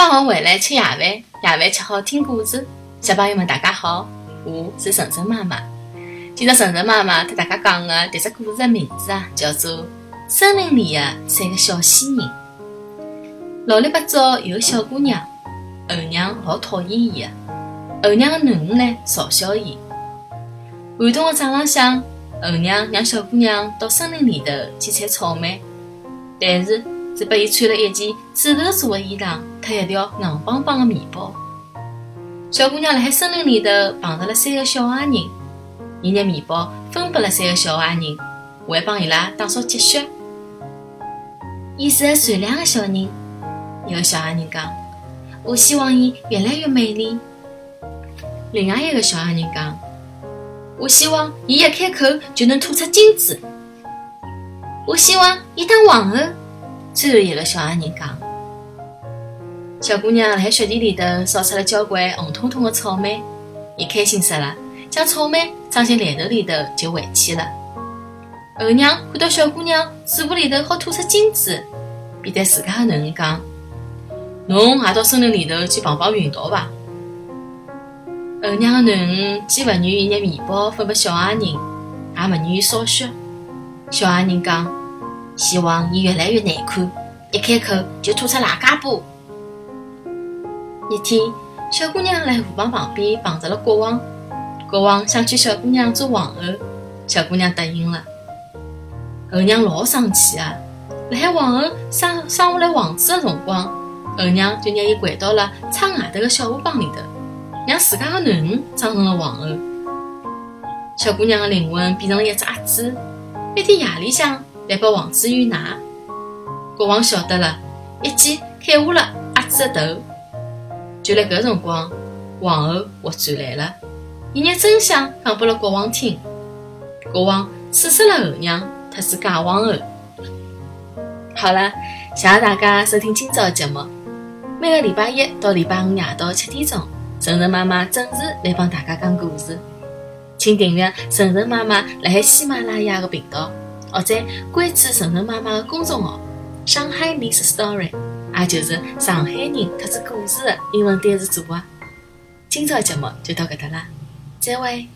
放学回来吃夜饭，夜饭吃好听故事。小朋友们，大家好，我是晨晨妈妈。今朝晨晨妈妈给大家讲的迭只故事的名字啊，叫做《森林里的三个小仙人》。老里八早有个小姑娘，后娘老讨厌伊的。后娘的囡恩呢，嘲笑伊。寒冬的早朗向，后娘让小姑娘到森林里头去采草莓，但是只拨伊穿了一件纸头做的衣裳，和一条硬邦邦的面包。小姑娘辣海森林里头碰着了三个小矮人，伊拿面包分拨了三个小矮人，还帮伊拉打扫积雪。伊是个善良的小人，一个小矮人讲：“我希望伊越来越美丽。”另外一个小矮人讲：“我希望伊一开口就能吐出金子。”我希望伊当皇后。最后一个小矮人讲：“小姑娘辣海雪地里头扫出了交关红彤彤的草莓，伊开心死了，将草莓装进篮头里头就回去了。后娘看到小姑娘嘴巴里头好吐出金子，便对自家的囡恩讲：“侬也到森林里头去碰碰运道吧。”后娘的囡恩既勿愿意拿面包分拨小矮人，也勿愿意扫雪。小矮人讲：“希望伊越来越难看，一开口就吐出赖家布。”一天，小姑娘辣河浜旁边碰着了国王。国王想娶小姑娘做皇后，小姑娘答应了。后娘老生气啊！辣海皇后生生下来王子的辰光，后娘就拿伊拐到了窗外头的小河浜里头。让自家的囡恩长成了皇后，小姑娘的灵魂变成了一只鸭子。一天夜里向来拨王子浴奶，国王晓得了，一记砍下了鸭子的头。就在搿辰光，皇后活转来了，伊拿真相讲拨了国王听。国王处死了后娘，特是假皇后。好了，谢谢大家收听今朝的节目。每个礼拜一到礼拜五夜到七点钟。晨晨妈妈准时来帮大家讲故事，请订阅晨晨妈妈辣海喜马拉雅的频道，或者关注晨晨妈妈的公众号“上海 Miss Story”，也就是上海人特指故事的英文单词组合。今朝节目就到搿搭啦，再会。